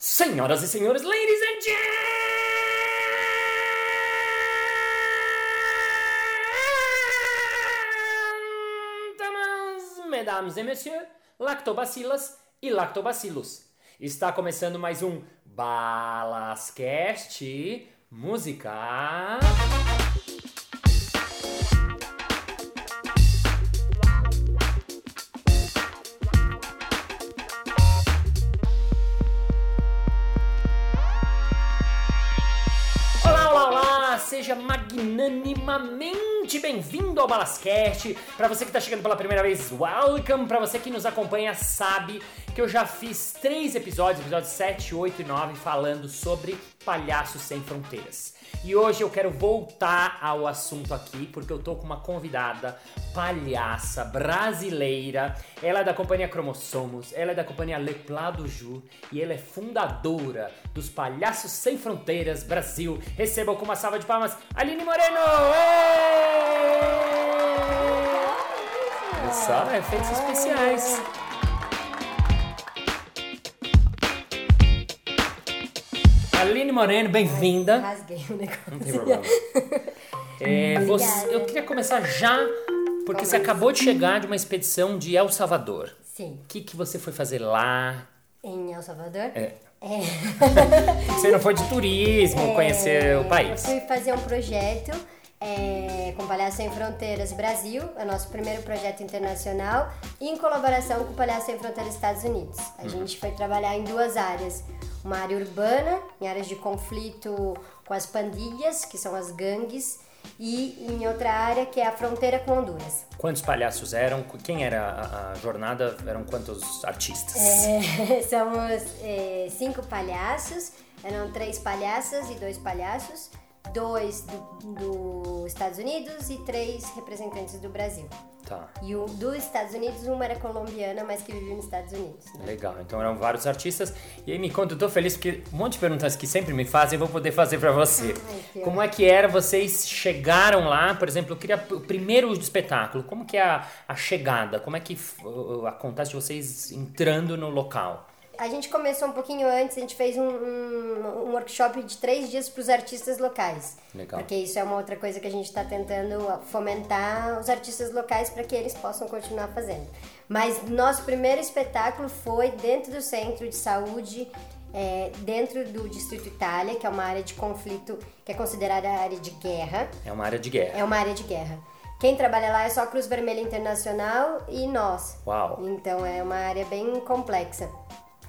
Senhoras e senhores, ladies and gentlemen, mesdames et messieurs, lactobacilas e lactobacilos. Está começando mais um Balascast Música. Seja magnanimamente bem-vindo ao Balascast. Para você que está chegando pela primeira vez, welcome! Para você que nos acompanha, sabe que eu já fiz três episódios, episódios 7, 8 e 9, falando sobre palhaços sem fronteiras. E hoje eu quero voltar ao assunto aqui, porque eu tô com uma convidada palhaça brasileira. Ela é da companhia Cromossomos, ela é da companhia Le Plat do Ju e ela é fundadora dos Palhaços Sem Fronteiras Brasil. Recebam com uma salva de palmas Aline Moreno! Êêêê! Só, efeitos especiais. Aline Moreno, bem-vinda. Rasguei o negócio. Não tem problema. É, você- eu queria começar já, porque você acabou de chegar de uma expedição de El Salvador. Sim, O que, que você foi fazer lá? em El Salvador. É. É. Você não foi de turismo, conhecer o país. Eu fui fazer um projeto é, com Palhaço Sem Fronteiras Brasil, é o nosso primeiro projeto internacional, em colaboração com Palhaço Sem Fronteiras Estados Unidos. A Uhum. gente foi trabalhar em duas áreas. Uma área urbana, em áreas de conflito com as pandilhas, que são as gangues, e em outra área que é a fronteira com Honduras. Quantos palhaços eram? Quem era a, a jornada? Eram quantos artistas? É, somos é, cinco palhaços, eram três palhaças e dois palhaços, dois dos Estados Unidos e três representantes do Brasil. Tá. E o dos Estados Unidos, uma era colombiana, mas que vivia nos Estados Unidos. né? Legal, então eram vários artistas. E aí me conta, eu tô feliz porque um monte de perguntas que sempre me fazem eu vou poder fazer pra você. Ai, como é que era, vocês chegaram lá, por exemplo, eu queria o primeiro do espetáculo, como que é a, a chegada? Como é que acontece de vocês entrando no local? A gente começou um pouquinho antes, a gente fez um, um, um workshop de três dias para os artistas locais. Legal. Porque isso é uma outra coisa que a gente está tentando fomentar os artistas locais para que eles possam continuar fazendo. Mas nosso primeiro espetáculo foi dentro do centro de saúde, é, dentro do Distrito Itália, que é uma área de conflito que é considerada área de guerra. É uma área de guerra. É uma área de guerra. Quem trabalha lá é só a Cruz Vermelha Internacional e nós. Uau. Então é uma área bem complexa.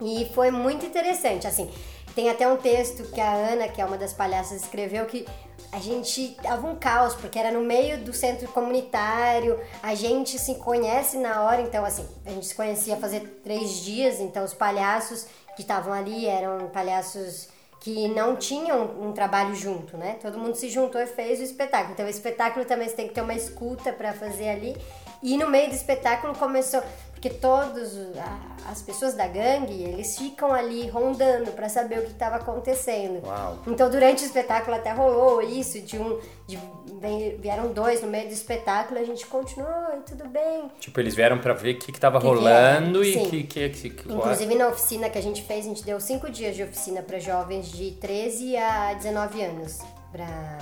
E foi muito interessante, assim. Tem até um texto que a Ana, que é uma das palhaças, escreveu que a gente tava um caos, porque era no meio do centro comunitário, a gente se conhece na hora, então assim, a gente se conhecia fazer três dias, então os palhaços que estavam ali eram palhaços que não tinham um trabalho junto, né? Todo mundo se juntou e fez o espetáculo. Então, o espetáculo também você tem que ter uma escuta para fazer ali. E no meio do espetáculo começou, porque todos as pessoas da gangue, eles ficam ali rondando para saber o que estava acontecendo. Uau. Então, durante o espetáculo até rolou isso, de um de, vieram dois no meio do espetáculo, a gente continuou, e tudo bem. Tipo, eles vieram pra ver o que, que tava Que que rolando e que, que, que, que Inclusive na oficina que a gente fez, a gente deu cinco dias de oficina para jovens de 13 a 19 anos pra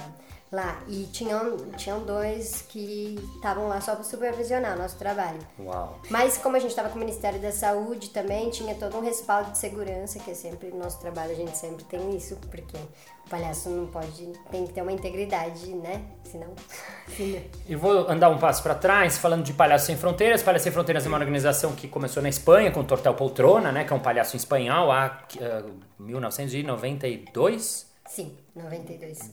lá. E tinham, tinham dois que estavam lá só para supervisionar o nosso trabalho. Uau. Mas como a gente estava com o Ministério da Saúde também, tinha todo um respaldo de segurança, que é sempre no nosso trabalho a gente sempre tem isso, porque o palhaço não pode, tem que ter uma integridade, né? Senão. senão- Eu vou andar um passo para trás, falando de Palhaço Sem Fronteiras. Palhaço Sem Fronteiras é uma organização que começou na Espanha com Tortel Poltrona, né, que é um palhaço em espanhol, há eh, 1992. Sim, 92.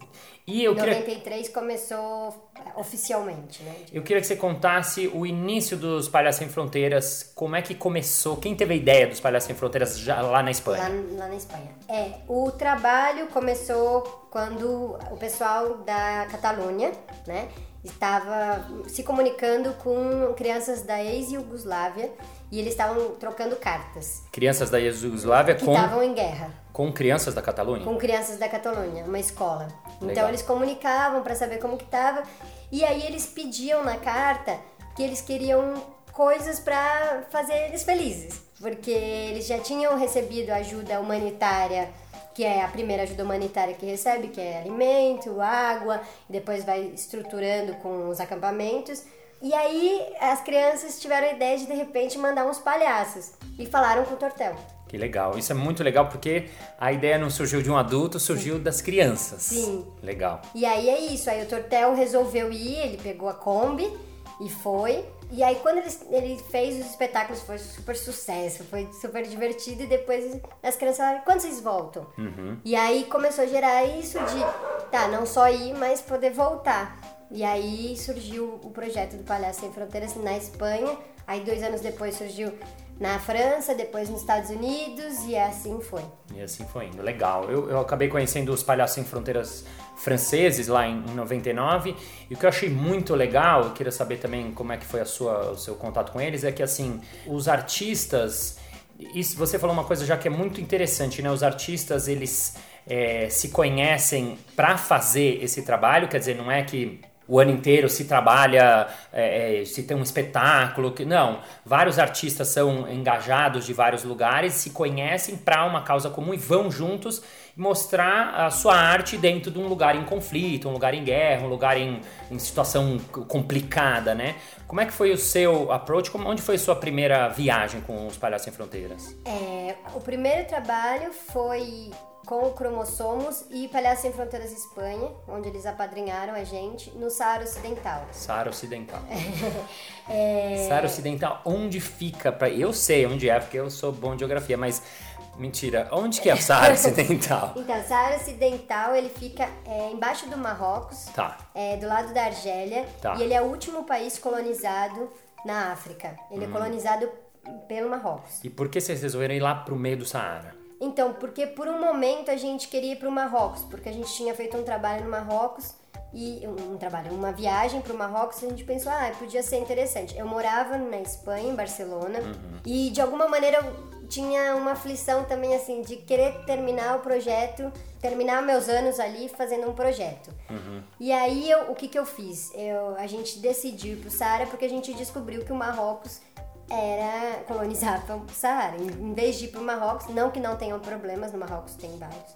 E eu queria, 93 começou é, oficialmente, né? eu queria que você contasse o início dos Palhaços Sem Fronteiras, como é que começou, quem teve a ideia dos Palhaços Sem Fronteiras já lá na Lá, Espanha? lá na Espanha. É, o trabalho começou quando o pessoal da Catalunha, né, estava se comunicando com crianças da ex-Yugoslávia e eles estavam trocando cartas Crianças da Iugoslávia que com, estavam em guerra com crianças da Catalunha? com crianças da Catalunha, uma escola. Então Legal. eles comunicavam para saber como que tava e aí eles pediam na carta que eles queriam coisas para fazer eles felizes. porque eles já tinham recebido ajuda humanitária, que é a primeira ajuda humanitária que recebe, que é alimento, água, e depois vai estruturando com os acampamentos. E aí as crianças tiveram a ideia de de repente mandar uns palhaços e falaram com o Tortel. Que legal. Isso é muito legal porque a ideia não surgiu de um adulto, surgiu das crianças. Sim. Legal. E aí é isso. Aí o Tortel resolveu ir, ele pegou a Kombi e foi. E aí quando ele, ele fez os espetáculos foi super sucesso, foi super divertido e depois as crianças falaram, quando vocês voltam? E aí começou a gerar isso de, tá, não só ir, mas poder voltar. E aí surgiu o projeto do Palhaço Sem Fronteiras na Espanha, aí dois anos depois surgiu na França, depois nos Estados Unidos e assim foi. E assim foi indo. Legal. Eu, eu acabei conhecendo os Palhaços Sem Fronteiras franceses lá em, em 99 e o que eu achei muito legal, eu queria saber também como é que foi a sua, o seu contato com eles, é que assim, os artistas... Isso, você falou uma coisa já que é muito interessante, né? Os artistas, eles é, se conhecem para fazer esse trabalho, quer dizer, não é que o ano inteiro se trabalha, é, é, se tem um espetáculo, que não. Vários artistas são engajados de vários lugares, se conhecem para uma causa comum e vão juntos mostrar a sua arte dentro de um lugar em conflito, um lugar em guerra, um lugar em, em situação complicada, né? Como é que foi o seu approach? Como, onde foi a sua primeira viagem com os Palhaços Sem Fronteiras? É, o primeiro trabalho foi com Cromossomos e Palhaços Sem Fronteiras Espanha, onde eles apadrinharam a gente, no Saara Ocidental. Saara Ocidental. É, Saara Ocidental, onde fica? Pra... Eu sei onde é, porque eu sou bom em geografia, mas mentira, onde que é o Saara Ocidental? Então, Saara Ocidental, ele fica é, embaixo do Marrocos, Tá. é, do lado da Argélia, Tá. e ele é o último país colonizado na África. Ele é colonizado pelo Marrocos. E por que vocês resolveram ir lá pro meio do Saara? Então, porque por um momento a gente queria ir para o Marrocos, porque a gente tinha feito um trabalho no Marrocos e um, trabalho, uma viagem para o Marrocos, a gente pensou, ah, podia ser interessante. Eu morava na Espanha, em Barcelona, e de alguma maneira eu tinha uma aflição também assim de querer terminar o projeto, terminar meus anos ali fazendo um projeto. E aí eu, o que que eu fiz? Eu, a gente decidiu ir pro Saara porque a gente descobriu que o Marrocos era colonizar o Saara. Em vez de ir pro Marrocos, não que não tenham problemas, no Marrocos tem vários.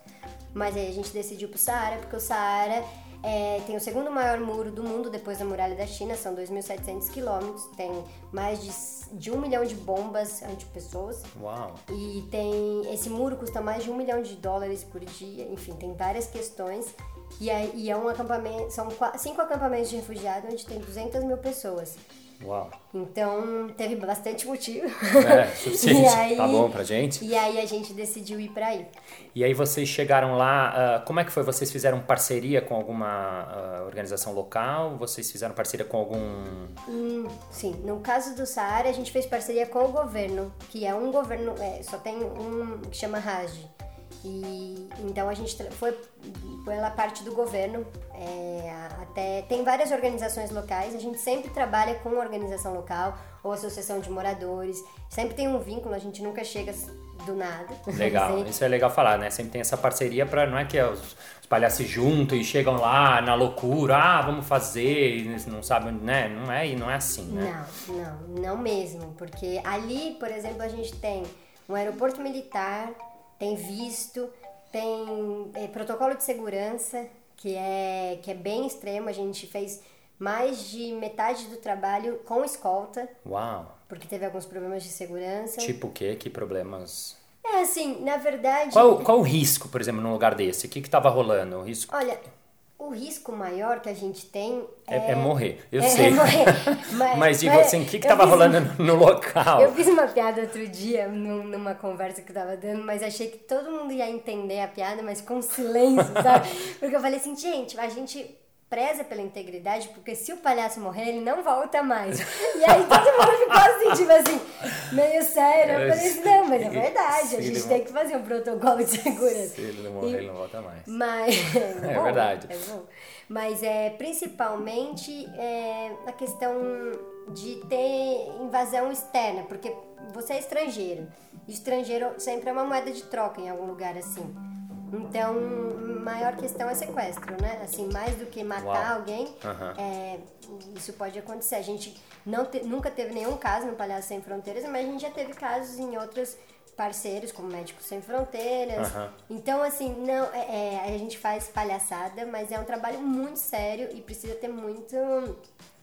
Mas aí a gente decidiu pro Saara, porque o Saara é, tem o segundo maior muro do mundo depois da muralha da China, são 2.700 quilômetros, tem mais de, de um milhão de bombas antipessoas. Uau! E tem. Esse muro custa mais de um milhão de dólares por dia, enfim, tem várias questões. E, aí, e é um acampamento. São cinco acampamentos de refugiados onde tem 200 mil pessoas. Uau! Então teve bastante motivo. É, suficiente. E aí- Tá bom pra gente? E aí a gente decidiu ir pra aí. E aí vocês chegaram lá, ah, como é que foi? Vocês fizeram parceria com alguma ah, organização local? Vocês fizeram parceria com algum... Hum, sim, no caso do Saara, a gente fez parceria com o governo, que é um governo, é, só tem um que chama RAJ. E então a gente foi pela parte do governo, é, até tem várias organizações locais, a gente sempre trabalha com organização local ou associação de moradores, sempre tem um vínculo, a gente nunca chega do nada. Legal, isso é legal falar, né? Sempre tem essa parceria pra... Não é que os, os palhaços se juntam e chegam lá na loucura, ah, vamos fazer, e não sabem, né? Não é, não é assim, né? Não, não, não mesmo. Porque ali, por exemplo, a gente tem um aeroporto militar, tem visto, tem eh, protocolo de segurança, que é, que é bem extremo. A gente fez mais de metade do trabalho com escolta, Uau! porque teve alguns problemas de segurança. Tipo o quê? Que problemas... É assim, na verdade. Qual, qual o risco, por exemplo, num lugar desse? O que que tava rolando? O risco Olha, o risco maior que a gente tem é, é. é morrer, eu é sei. morrer. Mas- Mas digo mas assim, o que que eu tava fiz- rolando no, no local? Eu fiz uma piada outro dia num- numa conversa que eu tava dando, mas achei que todo mundo ia entender a piada, mas com silêncio, sabe? Porque eu falei assim, gente, a gente preza pela integridade, porque se o palhaço morrer, ele não volta mais. E aí todo mundo ficou assim, tipo assim, meio sério. Eu falei assim, não, mas é verdade, a gente tem que fazer um protocolo de segurança. Se ele não morrer, E- ele não volta mais. mas é, bom, verdade. É bom. Mas é principalmente é, a questão de ter invasão externa, porque você é estrangeiro. E estrangeiro sempre é uma moeda de troca em algum lugar assim. Então, maior questão é sequestro, né? Assim, mais do que matar Uau. alguém, Aham. é, isso pode acontecer. A gente não te- nunca teve nenhum caso no Palhaço Sem Fronteiras, mas a gente já teve casos em outros parceiros, como Médicos Sem Fronteiras. Aham. Então, assim, não, é, é, a gente faz palhaçada, mas é um trabalho muito sério e precisa ter muito.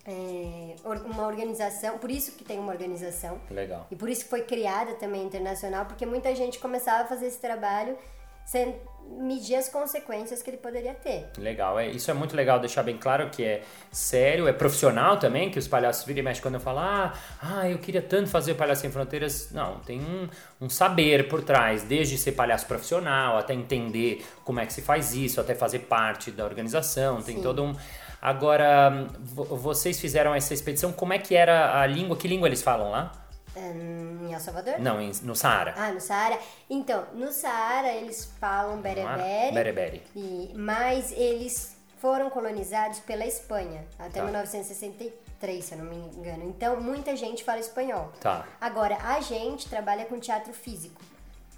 é, uma organização, por isso que tem uma organização. Legal. E por isso que foi criada também internacional, porque muita gente começava a fazer esse trabalho sem medir as consequências que ele poderia ter. Legal, é, isso é muito legal deixar bem claro que é sério, é profissional também, que os palhaços viram e mexem quando eu falo, ah, ah, eu queria tanto fazer o Palhaço Sem Fronteiras. Não, tem um, um saber por trás, desde ser palhaço profissional, até entender como é que se faz isso, até fazer parte da organização, tem Sim. todo um... Agora, vo- vocês fizeram essa expedição, como é que era a língua, que língua eles falam lá? Em El Salvador? Não, em- no Saara. Ah, no Saara? Então, no Saara eles falam berebere, Berebere. e, mas eles foram colonizados pela Espanha até Tá. 1963, se eu não me engano. Então, muita gente fala espanhol. Tá. Agora, a gente trabalha com teatro físico.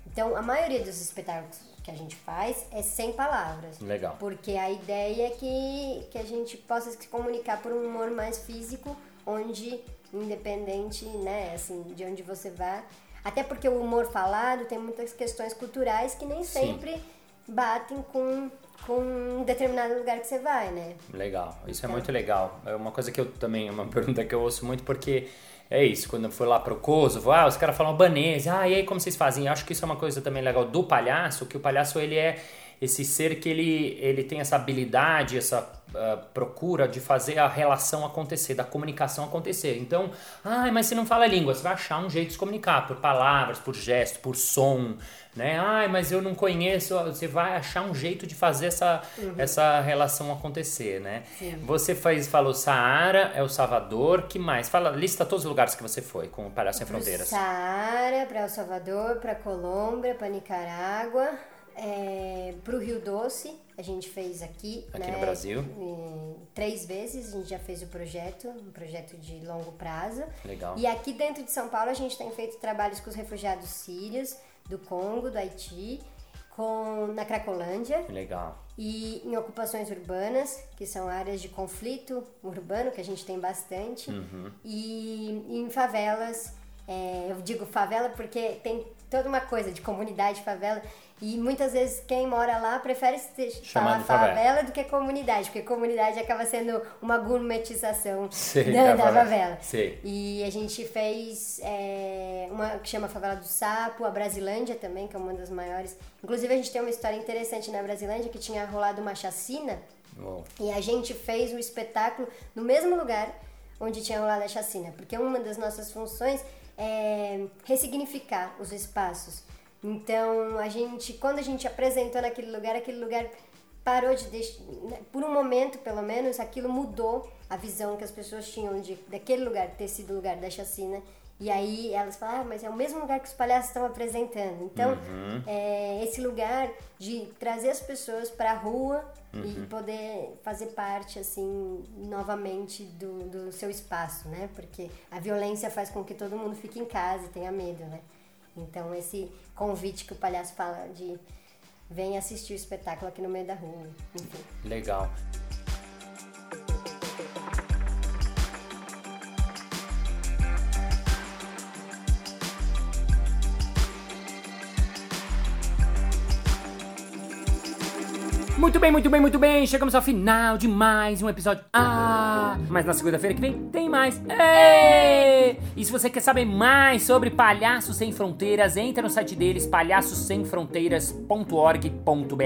Então, a maioria dos espetáculos que a gente faz é sem palavras. Legal. Porque a ideia é que, que a gente possa se comunicar por um humor mais físico, onde, independente, né, assim, de onde você vá. Até porque o humor falado tem muitas questões culturais que nem Sim. sempre batem com, com um determinado lugar que você vai, né? Legal, isso é Então. muito legal. É uma coisa que eu também, é uma pergunta que eu ouço muito, porque é isso, quando eu fui lá pro Kosovo, ah, os caras falam albanês, ah, e aí como vocês fazem? Eu acho que isso é uma coisa também legal do palhaço, que o palhaço ele é esse ser que ele, ele tem essa habilidade, essa procura de fazer a relação acontecer, da comunicação acontecer. Então, ah, mas você não fala língua, você vai achar um jeito de se comunicar, por palavras, por gesto, por som, né? Ai, mas eu não conheço, você vai achar um jeito de fazer essa, essa relação acontecer, né? Você faz, falou Saara, El Salvador, que mais? Fala, lista todos os lugares que você foi com o Palhaço Sem Fronteiras. Saara, para El Salvador, para Colômbia, para Nicarágua, é, para o Rio Doce, a gente fez aqui. Aqui né, no Brasil. três vezes a gente já fez o projeto, um projeto de longo prazo. Legal. E aqui dentro de São Paulo a gente tem feito trabalhos com os refugiados sírios, do Congo, do Haiti, com, na Cracolândia Legal. e em ocupações urbanas, que são áreas de conflito urbano, que a gente tem bastante, e, e em favelas. é, eu digo favela porque tem toda uma coisa de comunidade, favela, e muitas vezes quem mora lá prefere se Chamar falar favela. favela do que comunidade, porque comunidade acaba sendo uma gourmetização Sei, da, da da favela. favela. Sei. E a gente fez é, uma que chama Favela do Sapo, a Brasilândia também, que é uma das maiores. Inclusive a gente tem uma história interessante na Brasilândia que tinha rolado uma chacina Uou. e a gente fez o espetáculo no mesmo lugar onde tinha rolado a chacina, porque uma das nossas funções é ressignificar os espaços. Então, a gente, quando a gente apresentou naquele lugar, aquele lugar parou de deixar, por um momento pelo menos, aquilo mudou a visão que as pessoas tinham de daquele lugar ter sido o lugar da chacina. E aí elas falaram, ah, mas é o mesmo lugar que os palhaços estão apresentando. Então, é esse lugar de trazer as pessoas para a rua e poder fazer parte, assim, novamente do, do seu espaço, né? Porque a violência faz com que todo mundo fique em casa e tenha medo, né? Então, esse convite que o palhaço fala de vem assistir o espetáculo aqui no meio da rua, enfim. Legal. Muito bem, muito bem, muito bem. Chegamos ao final de mais um episódio. Ah, mas na segunda-feira que vem tem mais. Ê! E se você quer saber mais sobre Palhaços Sem Fronteiras, entra no site deles, palhaçossemfronteiras.org.br,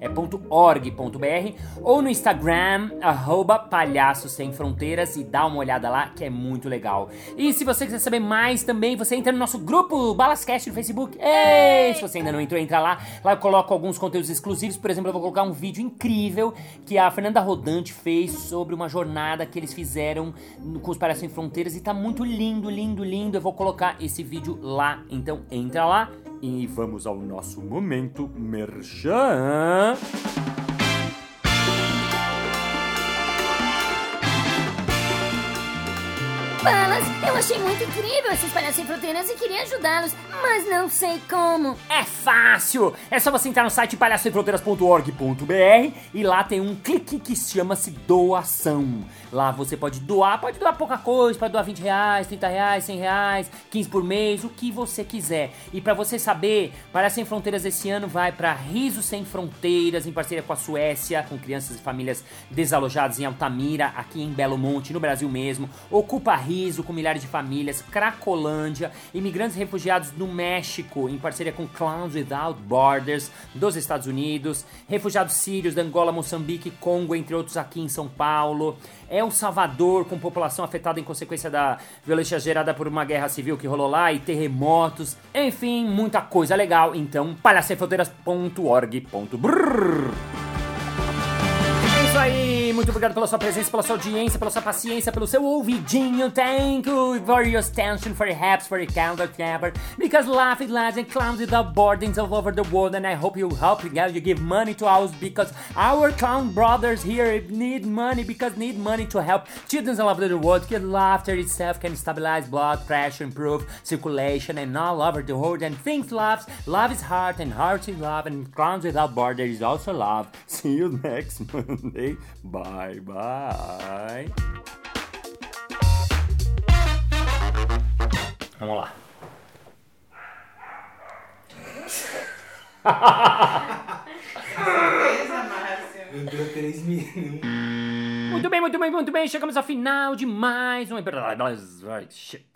é .org.br, ou no Instagram, arroba Palhaços Sem Fronteiras e dá uma olhada lá, que é muito legal. E se você quiser saber mais também, você entra no nosso grupo Balascast no Facebook. Ei! Se você ainda não entrou, entra lá. Lá eu coloco alguns conteúdos exclusivos. Por exemplo, eu vou colocar um vídeo incrível que a Fernanda Rodante fez sobre uma jornada que eles fizeram com os Palhaços Sem Fronteiras e tá muito lindo, lindo, lindo. Eu vou colocar esse vídeo lá. Então entra lá e vamos ao nosso momento merchan. Eu achei muito incrível esses palhaços sem fronteiras e queria ajudá-los, mas não sei como. É fácil! É só você entrar no site palhaçosemfronteiras.org.br e lá tem um clique que chama-se doação. Lá você pode doar, pode doar pouca coisa, pode doar 20 reais, 30 reais, 100 reais, 15 por mês, o que você quiser. E para você saber, Palhaço Sem Fronteiras esse ano vai para Riso Sem Fronteiras, em parceria com a Suécia, com crianças e famílias desalojadas em Altamira, aqui em Belo Monte, no Brasil mesmo. Ocupa Riso, com milhares de famílias, Cracolândia, imigrantes refugiados no México, em parceria com Clowns Without Borders, dos Estados Unidos, refugiados sírios da Angola, Moçambique, Congo, entre outros aqui em São Paulo. El Salvador, com população afetada em consequência da violência gerada por uma guerra civil que rolou lá e terremotos. Enfim, muita coisa legal. Então, palhacefronteiras.org.br isso muito obrigado pela sua presença, pela sua audiência, pela sua paciência, pelo seu ouvidinho. Thank you for your attention, for your helps, for your calendar clever. Because life is lies and clowns without borders all over the world, and I hope you help you give money to us because our clown brothers here need money because need money to help children all over the world. Because laughter itself can stabilize blood pressure, improve circulation, and all over the world. And things loves, love is heart, and heart is love, and clowns without borders is also love. See you next Monday. Bye bye. Vamos lá. Entrou três minutos. Muito bem, muito bem, muito bem. Chegamos ao final de mais um. Shit.